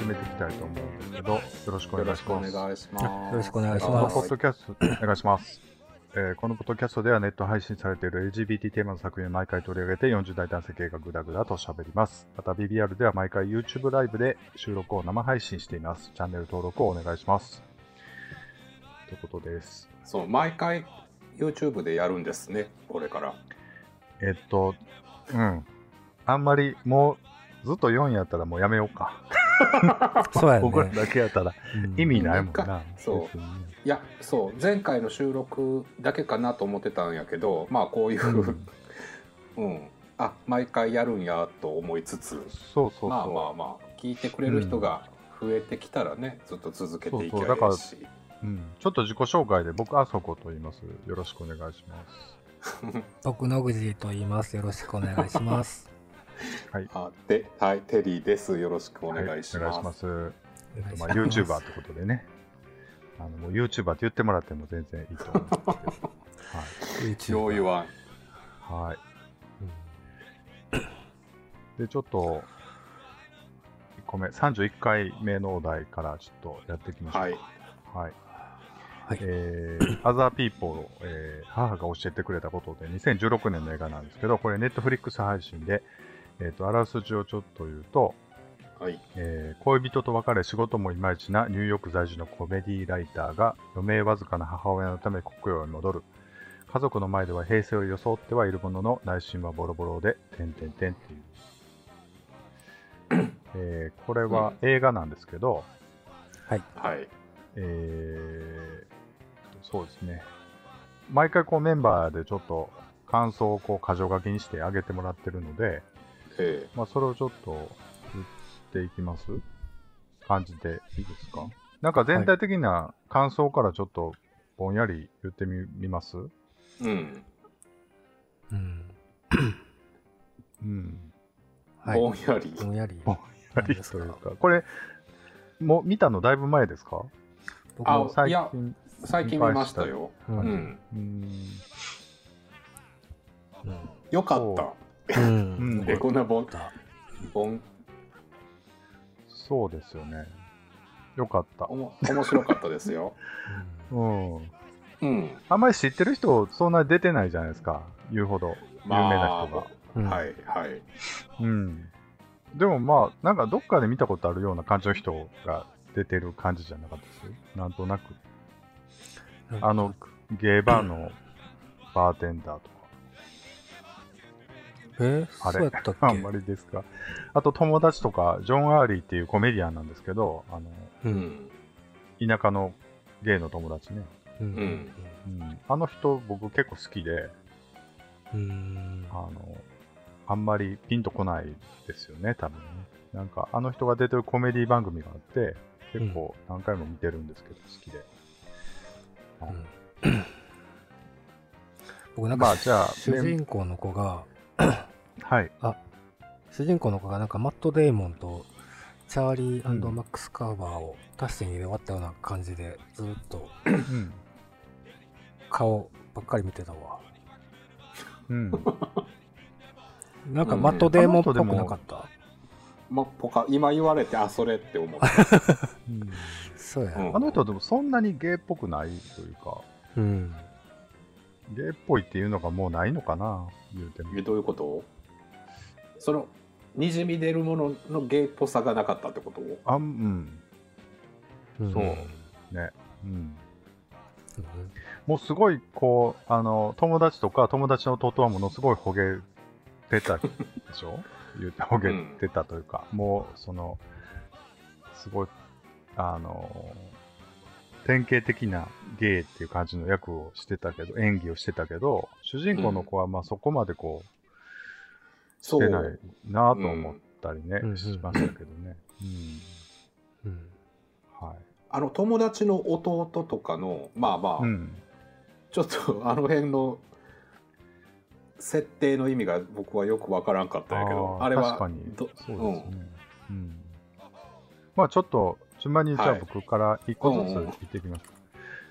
始めていきたいと思うんですけど、よろしくお願いします。願いします。よろしくお願いしこのますポッドキャスト、お願いします。えーこのポッドキャストではネット配信されている LGBT テーマの作品を毎回取り上げて40代男性系がグダグダと喋ります。また BBR では毎回 YouTube ライブで収録を生配信しています。チャンネル登録をお願いします。ということです。そう、毎回 YouTube でやるんですね、これから。えっと、うん。あんまりもうずっと4やったらもうやめようか。そうや僕らね。だけやったらうん意味ないもんなな。そういや、そう、前回の収録だけかなと思ってたんやけど、まあこういう、うん、あ、毎回やるんやと思いつつ、そうそうそう。まあまあまあ、聞いてくれる人が増えてきたらね、ずっと続けていきゃそうそうだからいいし。うん、ちょっと自己紹介で僕あそこと言います。よろしくお願いします。僕野口と言います。よろしくお願いします。はい。あで、はい、テリーです。よろしくお願いしはいお願いしま。ますす。お願いしまあ、ます YouTuber ってことでね。あのもう YouTuber って言ってもらっても全然いいと思うんですけど。YouTube よう言わん。はい。はい。で、ちょっと、1個目、31回目のお題からちょっとやっていきましょうか。はい。はい。はいえー、Other People、えー母が教えてくれたことで2016年の映画なんですけど、これ Netflix 配信で、えー、とあらすじをちょっと言うと、はい。えー恋人と別れ仕事もいまいちなニューヨーク在住のコメディライターが余命わずかな母親のため国境へ戻る。家族の前では平成を装ってはいるものの内心はボロボロで、てんてんてんっていう。えーこれは映画なんですけど、はい。はい。えーそうですね。毎回こうメンバーでちょっと感想をこう箇条書きにしてあげてもらってるので、えまあ、それをちょっと言っていきます？感じでいいですか？なんか全体的な感想からちょっとぼんやり言ってみみます？えうん。うん。うん。はい。ぼんやり。ぼんやり。ぼんやり何ですかというか？これ、もう見たのだいぶ前ですか？僕あも、最いや近。最近見ましたよ。う。うんん。うん。よかった。うん。うんえ、こんなぼん、たぼん、そうですよね。よかった。おも、面白かったですよ。うん。うん。あんまり知ってる人、そんなに出てないじゃないですか。言うほど。有名な人が。うんはい、はい。うん。でもまあ、なんかどっかで見たことあるような感じの人が出てる感じじゃなかったです？なんとなく。うんあの、ゲイバーのバーテンダーとか。えあれ？そうやったっけ？あんまりですか？あと友達とか、ジョン・アーリーっていうコメディアンなんですけど、あの、う。うんん。田舎のゲイの友達ね。うん。うん。あの人僕結構好きで、うん。あの、あんまりピンとこないですよね、多分ね。なんか、あの人が出てるコメディ番組があって、結構何回も見てるんですけど、好きで。うん僕なんか、まあ、じゃあ、主人公の子が、はい。主人公の子がなんかマット・デイモンとチャーリーうんマックス・カーバーを足して2で終わったような感じでずっとうん。顔ばっかり見てたわ。うん。なんかうんマット・デーモンっぽくなかった？ま、ポカ、今言われて、あ、それって思った。うんそうや。うんあの人でもそんなにゲイっぽくないというか、うん。ゲイっぽいっていうのがもうないのかな、言うてもえ。どういうこと？その、にじみ出るもののゲイっぽさがなかったってこと？あん、うん。そう。ね。うん。うん。もうすごい、こう、あの、友達とか友達の弟はものすごいほげてたでしょ？言うてほげてたというか、もう、その、すごい、あの、典型的なゲイっていう感じの役をしてたけど、演技をしてたけど、主人公の子はまあそこまでこう、しそう。てないなと思ったりね、うんしましたけどね。うん。うんはい。あの、友達の弟とかの、まあまあ、うん。ちょっとあの辺の設定の意味が僕はよくわからんかったんやけど、ーあれは確かにどそうですね。うん。まあちょっと、順番にじゃあはい僕から一個ずつ言っていきます。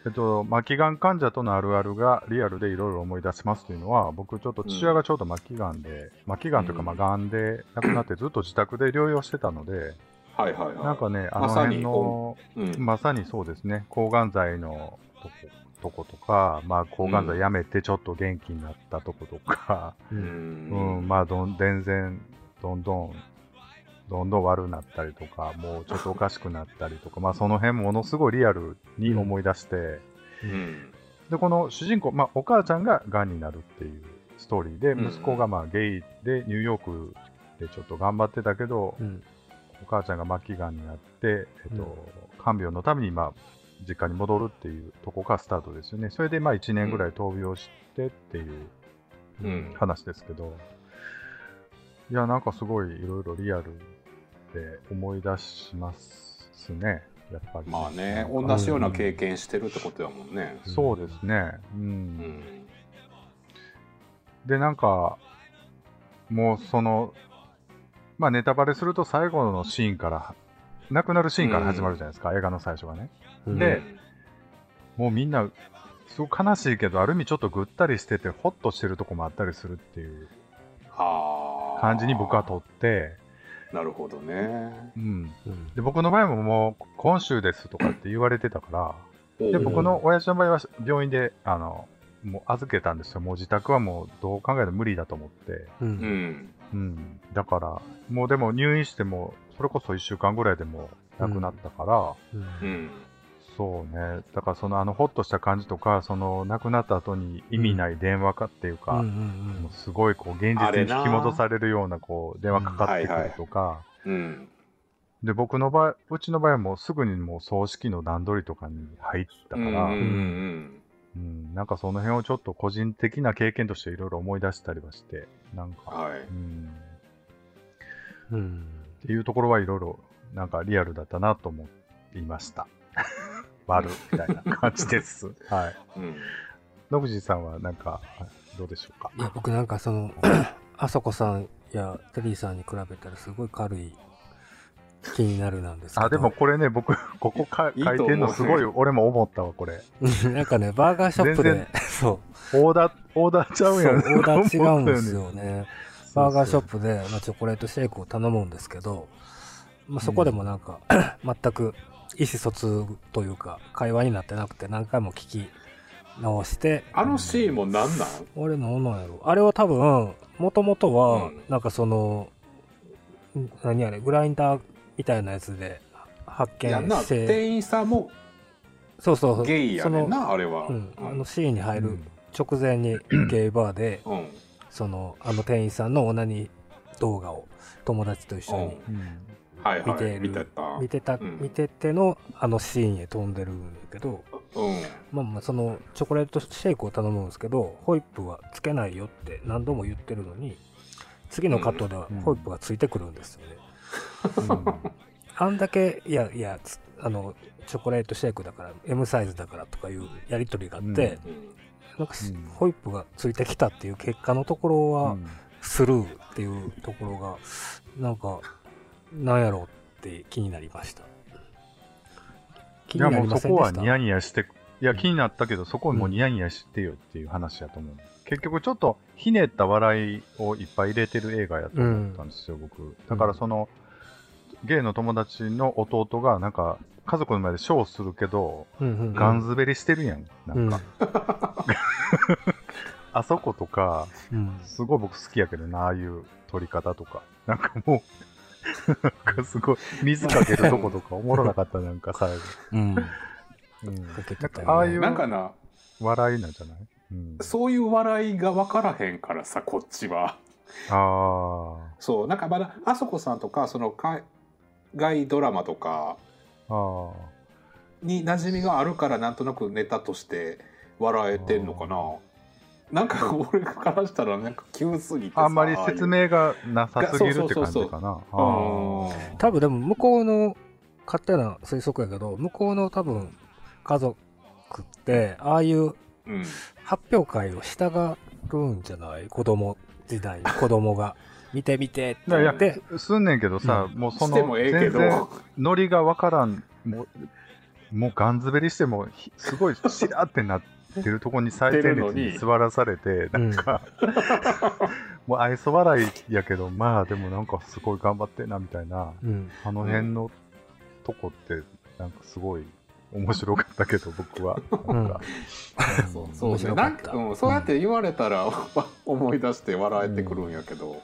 えっと、末期がん患者とのあるあるがリアルでいろいろ思い出せますというのは、僕ちょっと父親がちょうど末期がんで、末期がんというか、うんまあ、がんで亡くなってずっと自宅で療養してたので、はいはいはい。なんかね、あのまさに辺の、うん。まさにそうですね、抗がん剤のとことことか、まあ、抗がん剤やめてちょっと元気になったとことか、う。うんうん、まあどん、全然、どんどん、どんどん悪くなったりとか、もうちょっとおかしくなったりとか、まあ、その辺ものすごいリアルに思い出して、うん。で、この主人公、まあ、お母ちゃんが癌になるっていうストーリーで、うんうん息子がまあゲイでニューヨークでちょっと頑張ってたけど、うん。お母ちゃんが末期がんになって、えっと、看病のために、まあ、実家に戻るっていうとこからスタートですよね。それで、まあ、1年ぐらい闘病してっていううん。話ですけど、いや、なんかすごいいろいろリアルで思い出しますね、やっぱり。まあね、同じような経験してるってことだもんね。そうですね。うん。うん。で、なんか、もうその、まあネタバレすると最後のシーンから、亡くなるシーンから始まるじゃないですか、映画の最初がね。うんでもうみんな、すごく悲しいけど、ある意味ちょっとぐったりしてて、ホッとしてるとこもあったりするっていうはあ。感じに僕はとって、なるほどね。うん。うん。で、僕の場合ももう、今週ですとかって言われてたから、で、僕の親父の場合は病院で、あの、もう預けたんですよ。もう自宅はもうどう考えても無理だと思って。う。うんん。うん。だから、もうでも入院しても、それこそ1週間ぐらいでもう亡くなったから、うんうん。そうね。だからそのあの、ホッとした感じとか、その亡くなった後に意味ない電話かっていうか、うんうんもうすごいこう、現実に引き戻されるような、こう、電話かかってくるとか、うん。で、僕の場合、うちの場合はもうすぐにもう葬式の段取りとかに入ったから、うんなんかその辺をちょっと個人的な経験としていろいろ思い出したりはして、なんか、はい。うん、うん。うん。っていうところはいろいろなんかリアルだったなと思いました。悪みたいな感じです。はい。うん。野口さんはなんか、どうでしょうか？いや、僕なんかその、あそこさんやテリーさんに比べたらすごい軽い気になるなんですけど。あ、でもこれね、僕、ここか書いてんのすごい、俺も思ったわ、これ。なんかね、バーガーショップ全で、そう、オーダー、オーダーちゃそううやん。オーダー違うんですよね。バーガーショップで、まあ、チョコレートシェイクを頼むんですけど、まあ、そこでもなんか、全く意思疎通というか、会話になってなくて何回も聞き直して、あのシーンもなん？なん。あれなんなんやろ。あれは多分、もともとはうん、なんかその、ん何あれ、グラインダーみたいなやつで発見して、店員さんもそうそう。そう、ゲイやねんな、あれは。うん、あのシーンに入るうん。直前にゲイバーで、うん。その、あの店員さんのオナニー動画を友達と一緒に。うんはいはい。見てる見てた。見てた、うん見ててのあのシーンへ飛んでるんだけど、うん。まあまあそのチョコレートシェイクを頼むんですけど、ホイップはつけないよって何度も言ってるのに、次のカットではうんホイップがついてくるんですよね。うんあんだけ、いやいや、つあの、チョコレートシェイクだから、M サイズだからとかいうやりとりがあって、なんかホイップがついてきたっていう結果のところは、スルーっていうところが、なんか、なんやろうって気になりました。気いやもうになりまそこはニせんでした？ヤニヤして、いや、気になったけど、そこはもうニヤニヤしてよっていう話やと思う。結局、ちょっとひねった笑いをいっぱい入れてる映画やと思ったんですよ、僕。だから、その、ゲイの友達の弟が、なんか、家族の前でショーするけど、うんうんガンズベリしてるやん。なんか、あそことか、うんすごい僕好きやけどな、ああいう撮り方とか。なんかもう、なんかすごい、水かけるとことかおもろなかった、なんか最後。うん。うんかけてたよねああいうなんかな、笑いなんじゃない、うん、そういう笑いが分からへんからさ、こっちは。あそう、なんかまだ、あそこさんとか、その海外ドラマとかあ、あに馴染みがあるから、なんとなくネタとして笑えてんのかな。なんか俺からしたら、なんか急すぎてさあ。あんまり説明がなさすぎるって感じかな。多分でも向こうの勝手な推測やけど、向こうの多分家族って、ああいううん。発表会をしたがるんじゃない？子供時代に 子供が。見て見てってって、すんねんけどさ、もうそのしてもええけ全然ど。ノリがわからん、もう、もうガンズベリしても、ひすごいしらってなっ出るとこに最前列に座らされて、なんか、もう愛想笑いやけど、まあでもなんかすごい頑張ってんなみたいな、うん、あの辺のとこって、なんかすごい面白かったけど、僕は。なんか、そうそうね。なんか、うん、そうやって言われたら、思い出して笑えてくるんやけど、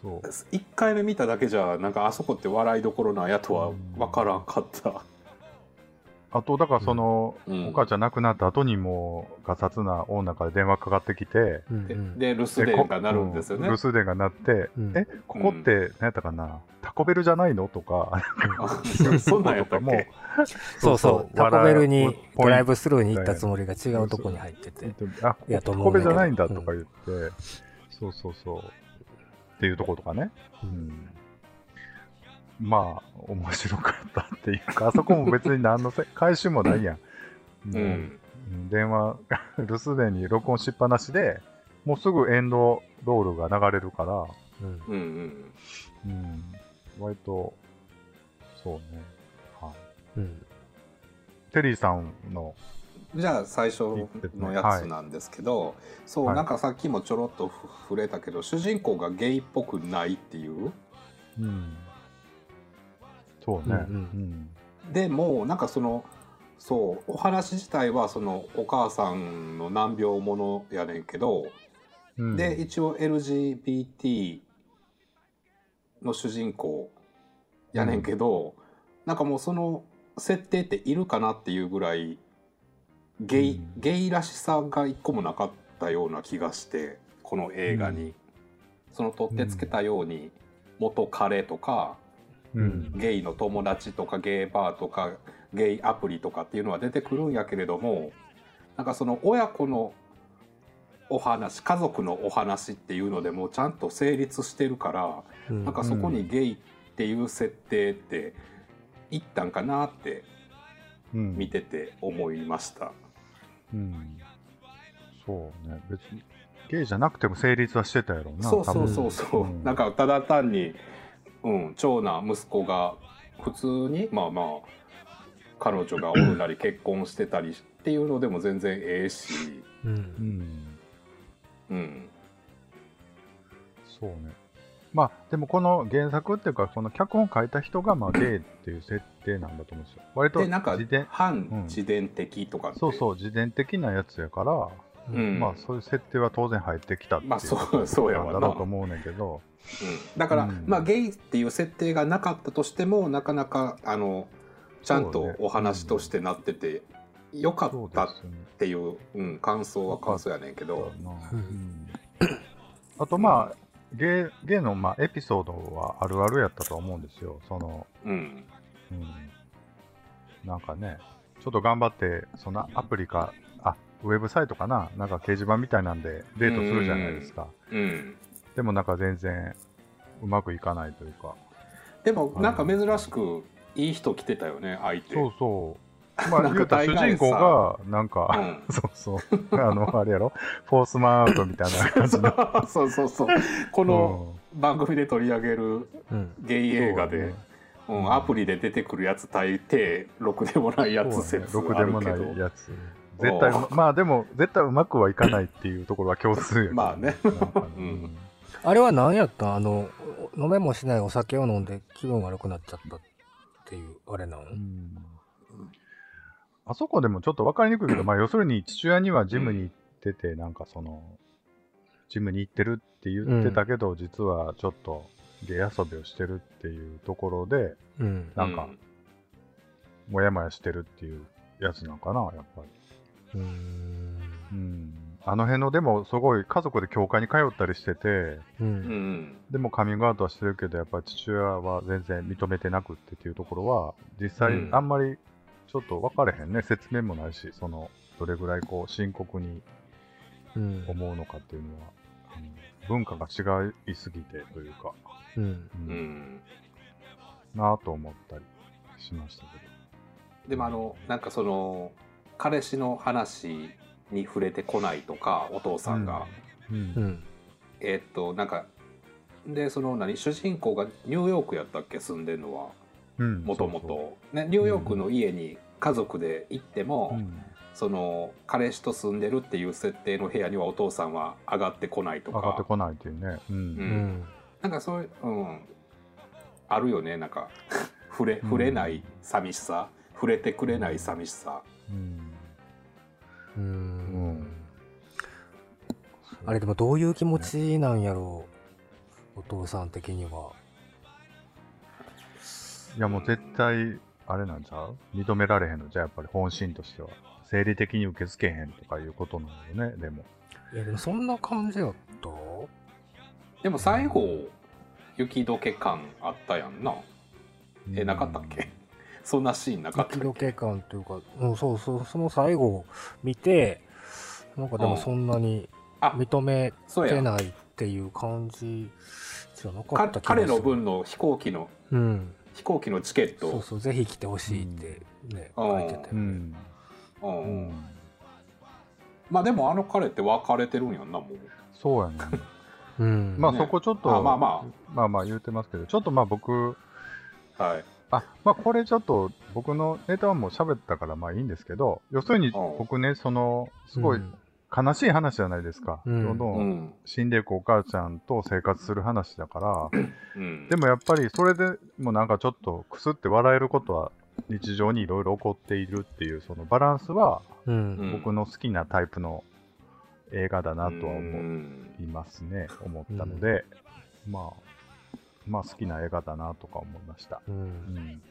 そう。1回目見ただけじゃ、なんかあそこって笑いどころなんやとは分からんかった。あと、だからその、うん、お母ちゃん亡くなった後にも、ガサツな女から電話かかってきて、で、留守電が鳴るんですよね。留守電が鳴って、うん、え、ここって、何やったかな、タコベルじゃないの？とか、そんなんやったっけ？そうそう、タコベルにドライブスルーに行ったつもりが違うとこに入ってて。あ、タコベルじゃないんだとか言って、そうそうそう。っていうとことかね。うんまあ、面白かったっていうか、あそこも別に何のせ回収もないやん。うん。電話、留守電に録音しっぱなしで、もうすぐエンドロールが流れるから、うん。うん、うん。割と、そうね。はい。うん。テリーさんのじゃあ最初のやつなんですけど、はい、そう、はい、なんかさっきもちょろっと触れたけど主人公がゲイっぽくないっていう、うん、そうね、うん、うん、でもなんかそのそうお話自体はそのお母さんの難病ものやねんけど、うん、で一応 LGBT の主人公やねんけど、うん、なんかもうその設定っているかなっていうぐらいゲイうん、ゲイらしさが一個もなかったような気がしてこの映画に、その取ってつけたように元彼とかうん、ゲイの友達とかゲイバーとかゲイアプリとかっていうのは出てくるんやけれどもなんかその親子のお話家族のお話っていうのでもちゃんと成立してるから、うん、なんかそこにゲイっていう設定っていったんかなって見てて思いました。うん、うん、そうね。別にゲイじゃなくても成立はしてたやろうなそうそうそうそう、うん、なんかただ単にうん、長男息子が普通にまあまあ彼女がおるなり結婚してたりっていうのでも全然ええし、うん、うん、そうね。まあでもこの原作っていうかこの脚本書いた人がまあゲイっていう設定なんだと思うんですよ。割となんか反自伝的とか、うん、そうそう自伝的なやつやからうん、まあそういう設定は当然入ってきたっていう、まあ、そうそうやわだろうと思うねんけど、うん、だから、うん、まあゲイっていう設定がなかったとしてもなかなかあのちゃんとお話としてなってて、ね、よかったっていう、うん、感想は感想やねんけど、あとまあゲイゲイのまあエピソードはあるあるやったと思うんですよ。そのうん、うん、なんかねちょっと頑張ってそのアプリかウェブサイトかな？なんか掲示板みたいなんでデートするじゃないですか。うん、でもなんか全然うまくいかないというか。でもなんか珍しくいい人来てたよね、相手。そうそう。まあ、言うたら主人公が、なんか、うん、そうそう。あの、あれやろ？フォースマンアウトみたいな感じの。そうそうそう。この番組で取り上げるゲイ映画で、うん、アプリで出てくるやつ大抵、ろくでもないやつ説あるけど。ろくでもないやつ。絶対、まあでも、絶対うまくはいかないっていうところは共通やまあね。うん、あれは何やった？あの、飲めもしないお酒を飲んで気分悪くなっちゃったっていう、あれなの、うん、あそこでもちょっと分かりにくいけど、まあ要するに父親にはジムに行ってて、なんかその、ジムに行ってるって言ってたけど、実はちょっと芸遊びをしてるっていうところで、うん、なんか、もやもやしてるっていうやつなんかな、やっぱり。うん。あの辺の、でも、すごい家族で教会に通ったりしてて、うん、でもカミングアウトはしてるけど、やっぱり父親は全然認めてなくってっていうところは、実際、あんまりちょっと分かれへんね、説明もないし、その、どれぐらいこう深刻に思うのかっていうのは、うん、文化が違いすぎてというか、うん、うん、なぁと思ったりしましたけど。でもあの、なんかその、彼氏の話に触れてこないとかお父さんが、うん。うん、えー、っとなんかでその何主人公がニューヨークやったっけ住んでるのは。もともとニューヨークの家に家族で行っても、その彼氏と住んでるっていう設定の部屋にはお父さんは上がってこないとか。上がってこないっていうね。うん、うん、なんかそういう、うん、あるよねなんか。触れ触れない寂しさ、うん、触れてくれない寂しさ。うんうん、あれでもどういう気持ちなんやろうお父さん的には。いやもう絶対あれなんちゃう？認められへんの？じゃあやっぱり本心としては生理的に受け付けへんとかいうことなのよねでも。いやでもそんな感じやった？でも最後雪解け感あったやんな。えなかったっけ？そんなシーンなかった雪解け感というか、うん、そうそうその最後見てなんかでもそんなに認めてないっていう感じじゃなかった彼の分の飛行機の、うん、飛行機のチケット。そうそうぜひ来てほしいってね、うん、書いてて、うん。うん、まあでもあの彼って別れてるんやんなもう。そうやね。うん、まあそこちょっと、ね、まあまあ。まあまあ言うてますけどちょっとまあ僕はいあまあこれちょっと僕のネタはもう喋ったからまあいいんですけど要するに僕ねそのすごい悲しい話じゃないですか、うん、どんどん死んでいくお母ちゃんと生活する話だから、うん、でもやっぱりそれでもなんかちょっとくすって笑えることは日常にいろいろ起こっているっていうそのバランスは、僕の好きなタイプの映画だなとは思いますね、思ったので、まあまあ好きな映画だなとか思いました。うん。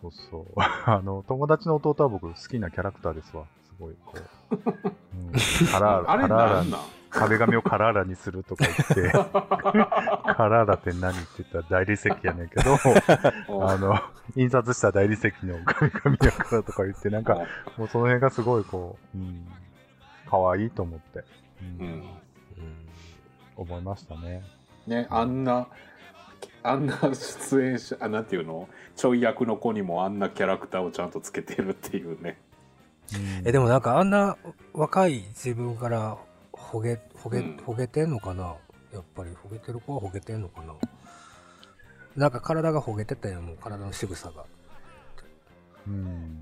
そうそう。あの、友達の弟は僕好きなキャラクターですわ。すごいこう、うん、カラーラ、カラーラ壁紙をカラーラにするとか言って、カラーラって何って言ったら大理石やねんけど、あの、印刷した大理石の壁紙やからとか言って、なんか、もうその辺がすごいこう、うん、可愛いと思って、うん、うん、思いましたね。ね、あんな、あんな出演者、あ、なんていうの？ちょい役の子にもあんなキャラクターをちゃんとつけてるっていうね。え、でもなんかあんな若い自分からほげ、ほげ、ほげてんのかな？やっぱりほげてる子はほげてんのかな？なんか体がほげてたよ、もう体の仕草が。うん。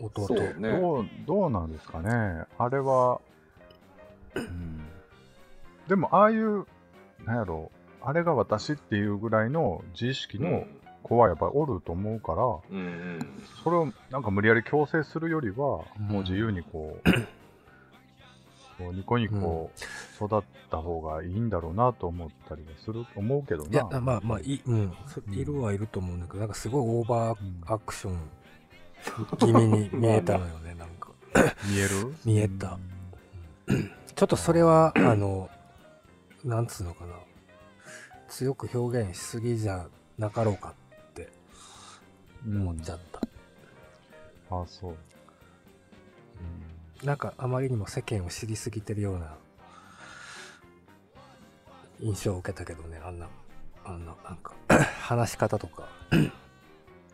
弟。ね、どう、どうなんですかね。あれは、うん。でも、ああいう、なんやろう、あれが私っていうぐらいの自意識の子はやっぱりおると思うから、うんうん、それをなんか無理やり強制するよりは、もう自由にこう、こうニコニコ育った方がいいんだろうなと思ったりはする、思うけどな。いや、まあまあ、い,、うん、いるはいると思うんだけど、なんかすごいオーバーアクション気味に見えたのよね、なんか。見える？見えた。ちょっとそれは、あの、なんつうのかな。強く表現しすぎじゃなかろうか思っちゃった。うん、ああ、そう。うん、なんかあまりにも世間を知りすぎてるような。印象を受けたけどね、あんな、あんな、なんか 話し方とか。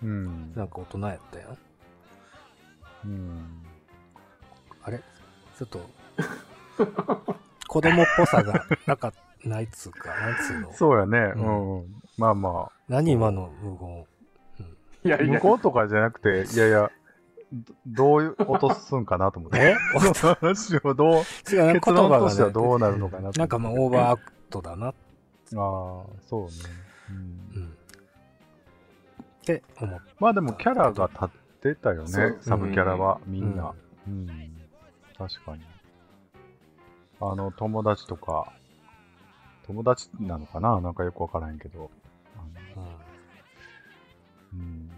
うん、なんか大人やったやん。うん、あれ？ちょっと 子供っぽさがなかないっつうか、なんつうの？そうやね、うん、うん。まあまあ。何今の無言。いやいや。向こうとかじゃなくて、いやいや、どういう落とすんかなと思って。え？話 をどう、結論としてはどうなるのかななんかまあオーバーアクトだな。ああ、そうね。うん。うん、って思っまあでもキャラが立ってたよね、サブキャラは、みんな。うん、うん。確かに。あの、友達とか、友達なのかな？なんかよくわからんけど。うん。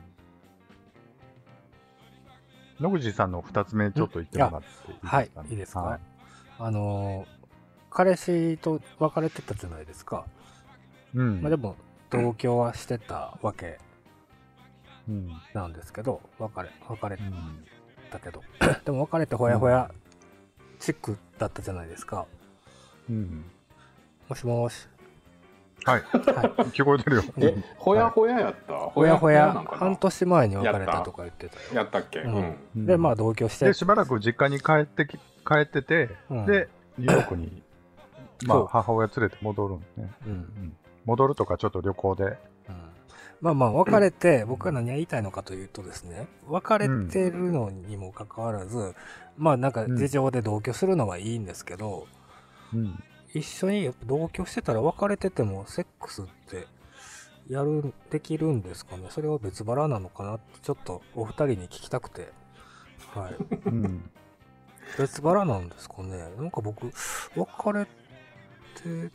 野口さんの2つ目ちょっと言ってもらっていいですか、ね、はい、いいですか、はい、あのー、彼氏と別れてたじゃないですか。うん。まあでも、同居はしてたわけなんですけど、別れ、別れたけど、うん、でも別れてほやほやチックだったじゃないですか。うん。もしもし。はい。はい、聞こえてるよ。え、ほやほややった？ほやほや、半年前に別れたとか言ってたよ。やったっけ、うん、で、まあ同居して。で、しばらく実家に帰ってき、帰ってて、で、ニューヨークに、まあ母親連れて戻るんね。うん。戻るとかちょっと旅行で。まあまあ、別れて、僕が何が言いたいのかというとですね、別れてるのにもかかわらず、まあなんか事情で同居するのはいいんですけど、うん。一緒に同居してたら別れててもセックスってやる、できるんですかね？それは別腹なのかなってちょっとお二人に聞きたくて。はい。別腹なんですかね？なんか僕、別れてっ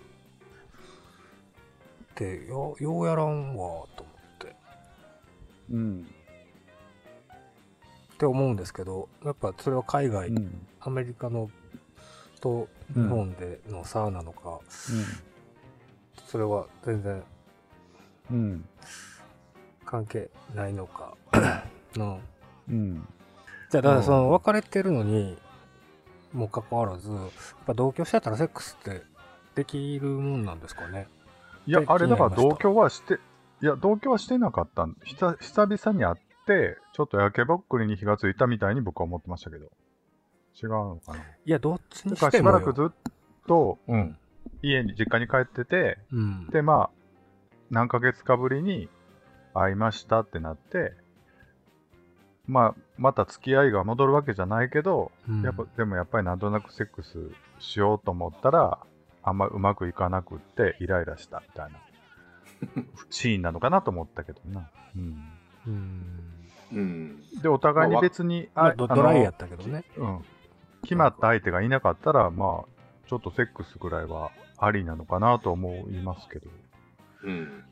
て、よようやらんわ、と思。うん。って思うんですけど、やっぱそれは海外、うん。アメリカのと日本での差なのか、それは全然うん。関係ないのか。うん。うん。じゃあ、だからその別れてるのにもかかわらず、やっぱ同居してたらセックスってできるもんなんですかね？いやで、あれだから同居はして、いや、同居はしてなかったん久々に会って、ちょっと焼けぼっくりに火がついたみたいに僕は思ってましたけど。違うのかな。いや、どっちにしてもよ。しばらくずっと、うん、家に、実家に帰ってて、うん。で、まあ、何ヶ月かぶりに会いましたってなって、まあ、また付き合いが戻るわけじゃないけど、うんやっぱでもやっぱりなんとなくセックスしようと思ったら、あんまうまくいかなくってイライラしたみたいなシーンなのかなと思ったけどな。うん、うん。うん。で、お互いに別に、まあ、ドドライやっったけどね。うん、決まった相手がいなかったら、まあ、ちょっとセックスぐらいはありなのかなと思いますけど。うん。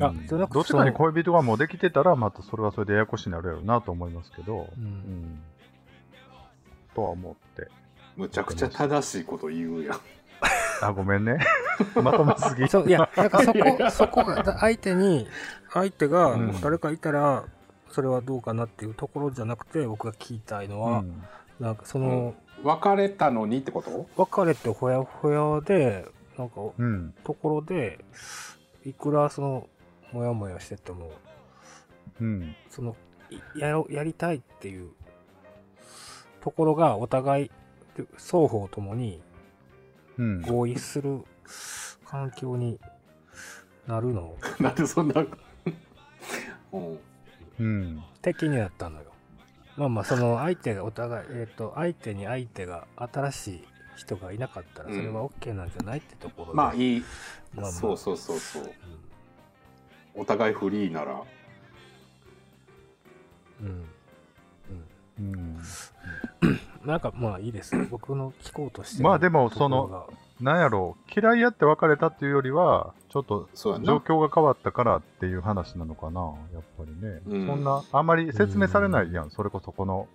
あうんじゃなくてどっちかに恋人がもうできてたら、またそれはそれでややこしになるやろうなと思いますけど、う。うんん。とは思って。むちゃくちゃ正しいこと言うやん。あ、ごめんね。まとめすぎ。そう、いや、なんかそこ、そこが、だ相手に、相手がうん誰かいたら、それはどうかなっていうところじゃなくて、僕が聞きたいのは、うんなんかその、別れたのにってこと？別れてほやほやで、なんか、うん。ところで、いくらその、もやもやしてても、うん。その、いやろ、やりたいっていうところがお互い、双方ともにうん。合意する環境になるの？なんでそんな。うん。うん。って気になったのよ。まあまあ、その相手がお互い、えっ、と、相手に相手が新しい人がいなかったら、それは OK なんじゃないってところで。まあいい。まあまあそうそうそうそう。うお互いフリーなら。ん。うん。うん。なんかまあいいです。僕の聞こうとしてるまあでもところがなんやろう、嫌いやって別れたっていうよりは、ちょっと状況が変わったからっていう話なのかな、やっぱりね。うんそんな、あんまり説明されないやん、それこそこの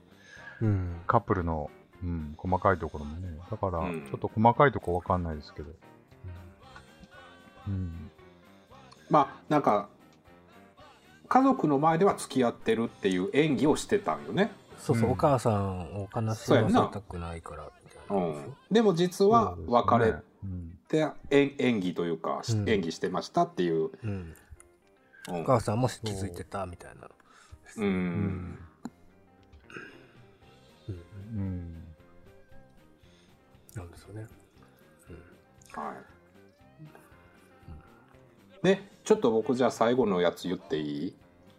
うん。カップルの、うん、細かいところもね。だから、うんちょっと細かいとこわかんないですけど。うん。まあなんか。家族の前では付き合ってるっていう演技をしてたんよね。そうそう、うんお母さんを悲しませたくないから、みたいな。うん。でも実はそうですね別れうんて演演技というか、うん演技してましたっていう。うん。うんお母さんも気づいてた、みたいな。うん。うんうん。なんですよね。はい。で、ちょっと僕じゃあ最後のやつ言っていい？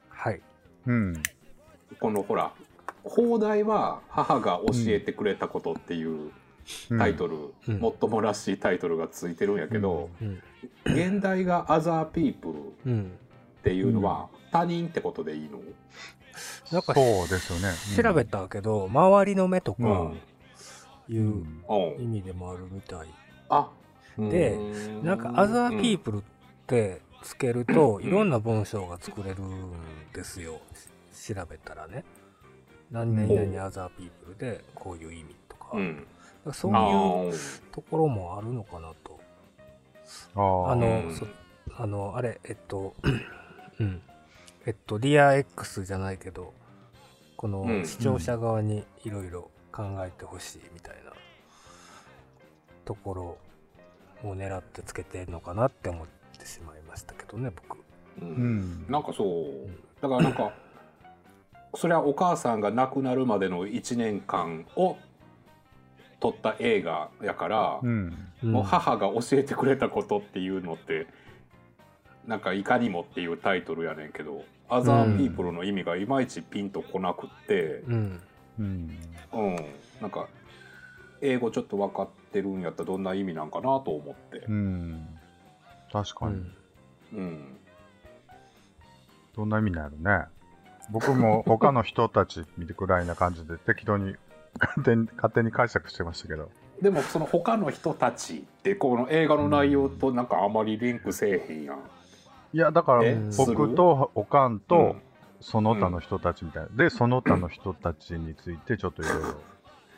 はい。うん。このほら、放題は母が教えてくれたことっていうタイトル、うん。もっともらしいタイトルがついてるんやけど、うん。現代が other people っうん。ていうのは他人ってことでいいの？なんかそうですよね。うん。調べたけど、周りの目とかうん。いううん。う。ん意味でもあるみたい。あ。でうーん。なんか、other うん people ってつけると、うん。いろんな文章が作れるんですよ。調べたらね。何々々 other people でこういう意味とか。うん、だからそうあいうーところもあるのかなと。あああの、うんそあの、あれ、えっと、うん。えっと、DRX じゃないけど、このうん視聴者側にいろいろ考えてほしいみたいなところを狙ってつけてるのかなって思ってしまいましたけどね、僕。ううんん。なんかそうだからなんかそれはお母さんが亡くなるまでの1年間を撮った映画やから、うん。もう母が教えてくれたことっていうのってなんかいかにもっていうタイトルやねんけど「アザーピープル」の意味がいまいちピンとこなくってうん。うん。うん、なんか英語ちょっと分かってるんやったらどんな意味なんかなと思ってう、ん。確かに。うん。うん、どんな意味なんやろね。僕も他の人たち見てくらいな感じで適当に勝手に勝手に解釈してましたけど。でもその他の人たちってこの映画の内容となんかあまりリンクせえへんやん。いや、だからえ？僕とおかんとうんその他の人たちみたいな。で、その他の人たちについてちょっといろいろっ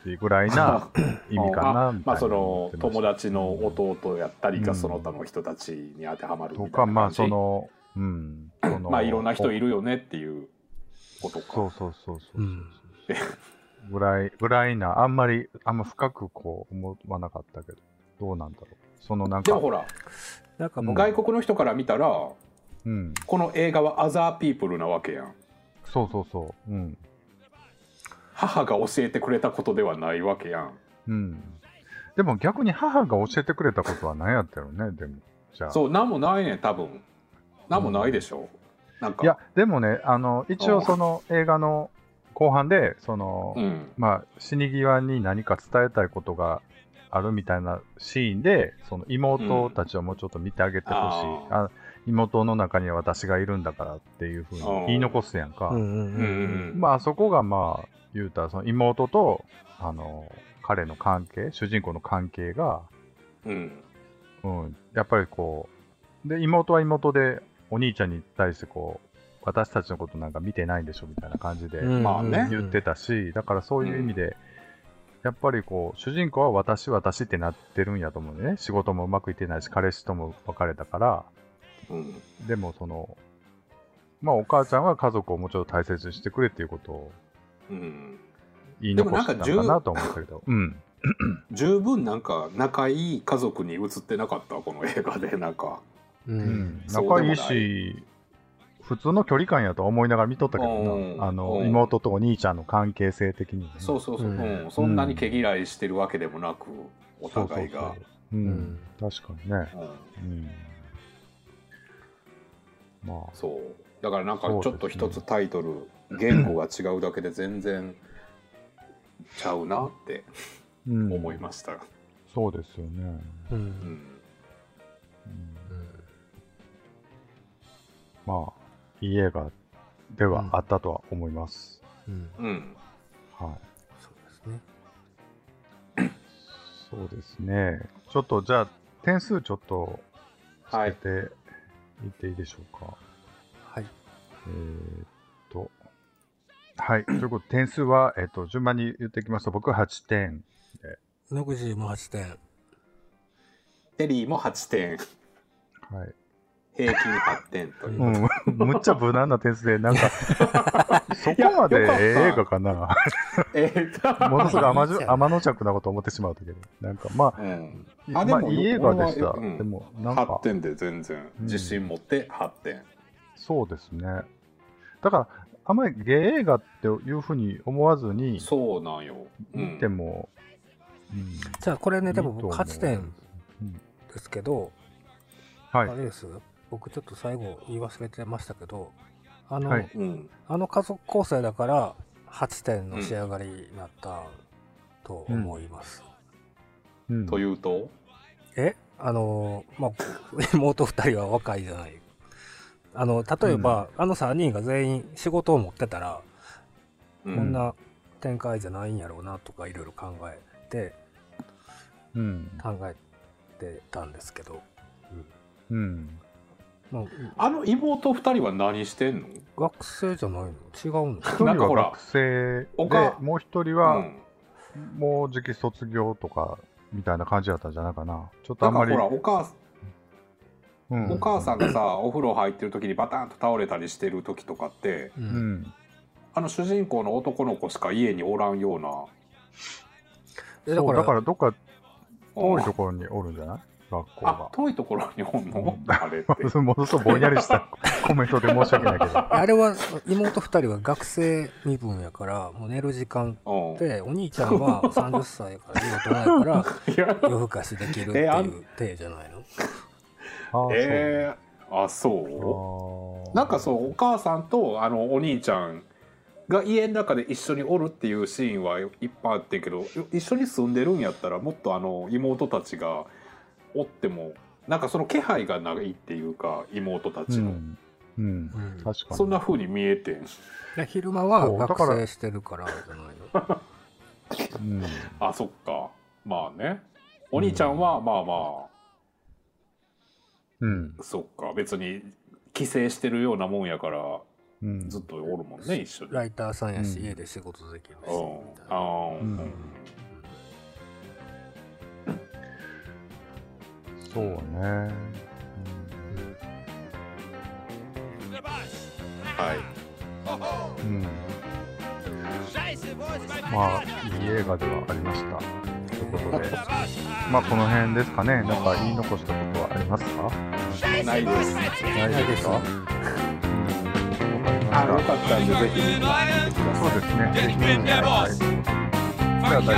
ていうぐらいな意味かなみたいな。まあその友達の弟弟やったりがうんその他の人たちに当てはまるみたいなとか、まあ感じその、うん。まあいろんな人いるよねっていうことか。そうそうそうそうう。ん。ぐらい、ぐらいな、あんまり、あんま深くこう思わなかったけど、どうなんだろう。そのなんか、でもほらなんか僕、外国の人から見たらうん。この映画はアザーピープルなわけやん。そうそうそう。うん。母が教えてくれたことではないわけやん。うん。でも逆に母が教えてくれたことは何やったよね、でも。じゃあ。そうなんもないねん多分。なんもないでしょ。なんか。いや、でもね、あの、一応その映画の後半で、その、うん。まあ、死に際に何か伝えたいことがあるみたいなシーンで、その妹たちをもうちょっと見てあげてほしい。うん。あ妹の中には私がいるんだからっていうふうに言い残すやんか。まあ、そこがまあ、言うたら、その妹と、あの、彼の関係、主人公の関係が、うん。うん、やっぱりこう、で、妹は妹で、お兄ちゃんに対してこう、私たちのことなんか見てないんでしょみたいな感じでうんまあね言ってたし、だからそういう意味で、やっぱりこう、主人公は私、私ってなってるんやと思うんでね。仕事もうまくいってないし、彼氏とも別れたから、うんでもその、まあお母ちゃんは家族をもうちょっと大切にしてくれっていうことをうん言い残してたのかなと思ったけど。うん。十分なんか仲いい家族に映ってなかったこの映画でなんかう。うん。仲いいし、普通の距離感やとは思いながら見とったけどうん。な、あのうん。妹とお兄ちゃんの関係性的にね、そうそうそう、うん。うん。そんなに毛嫌いしてるわけでもなくおそうそう互いが。そううん、確かにね、うん。うん、まあ、そう。だからなんかちょっと一つタイトル、言語が違うだけで全然ちゃうなってうん、思いました、そうですよね、うん。まあ、いい映画ではあったとは思います。うん。うんはい。そうですね。そうですね。ちょっとじゃあ、点数ちょっとつはいけていっていいでしょうか？はい。えーっと、はい。ということで、点数は、えーっと、順番に言っていきますと、僕は8点。68点。テリーも8点はい。平均8点という、うん、むっちゃ無難な点数で、なんか、そこまで映画かな。えー ものすごい甘の着なこと思ってしまうけど、なんか、まあ、うん。いあでもまあいい映画でした。うん。でも、なん8か、点で全然自信持って8点、そうですね。だから、あんまりゲー映画っていうふうに思わずにそうなんよ、うん。見ても、うん。じゃあこれね、でも僕いいと思う。8点うん。ですけど、はい。あ。れです？僕ちょっと最後言い忘れてましたけど、あの、はい。うん。あの家族構成だから8点の仕上がりになったと思います。うん。というと？え？あの、まあ、妹2人は若いじゃない。あの、例えば、あの3人が全員仕事を持ってたら、うん。こんな展開じゃないんやろうなとかいろいろ考えて、うん。考えてたんですけど、うん。まあ、あの妹2人は何してんの？学生じゃないの？違うの？一 人なんかほらは学生で、もう一人うは、んもうじき卒業とか、みたいな感じだったんじゃないかな。ちょっとあんまり。お母うんお母さんがさ お風呂入ってる時にバタンと倒れたりしてる時とかってう。うんん。あの主人公の男の子しか家におらんようなそう、えだから、だからどっか遠いとこころにおるんじゃない？学校あが。遠いところにおん。のあれって。ものすごいぼんやりした コメントで申し訳ないけど。あれは妹2人は学生身分やから、もう寝る時間うん。で、お兄ちゃんは30歳やから、いいから、夜更かしできるっていう体じゃないの？えー、あそう？なんかそうお母さんとあのお兄ちゃんが家の中で一緒におるっていうシーンはいっぱいあってんけど一緒に住んでるんやったらもっとあの妹たちがおってもなんかその気配がないっていうか妹たちの、うん。うん、確かに。そんなふうに見えてん。昼間は学生してるからじゃないのうん、あそっか。まあね。お兄ちゃんはまあまあ。うん。そっか。別に帰省してるようなもんやからうん、ずっとおるもんね一緒に。ライターさんやし、家で仕事できるし、うん、ああ、うん、そうね、はいうん。まあいい映画ではありました。ということで。まあこの辺ですかね。なんか言い残したことはありますか？ないです。ないです。か？あよかったんでぜひそうですね。ぜひ見てください。では第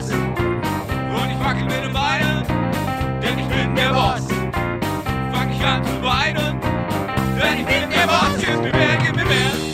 3 Denn ich bin dem Beinen. Denn ich bin der Boss. Fang ich an zu weinen. Denn ich bin der Boss. Gib mir mehr, gib mir mehr.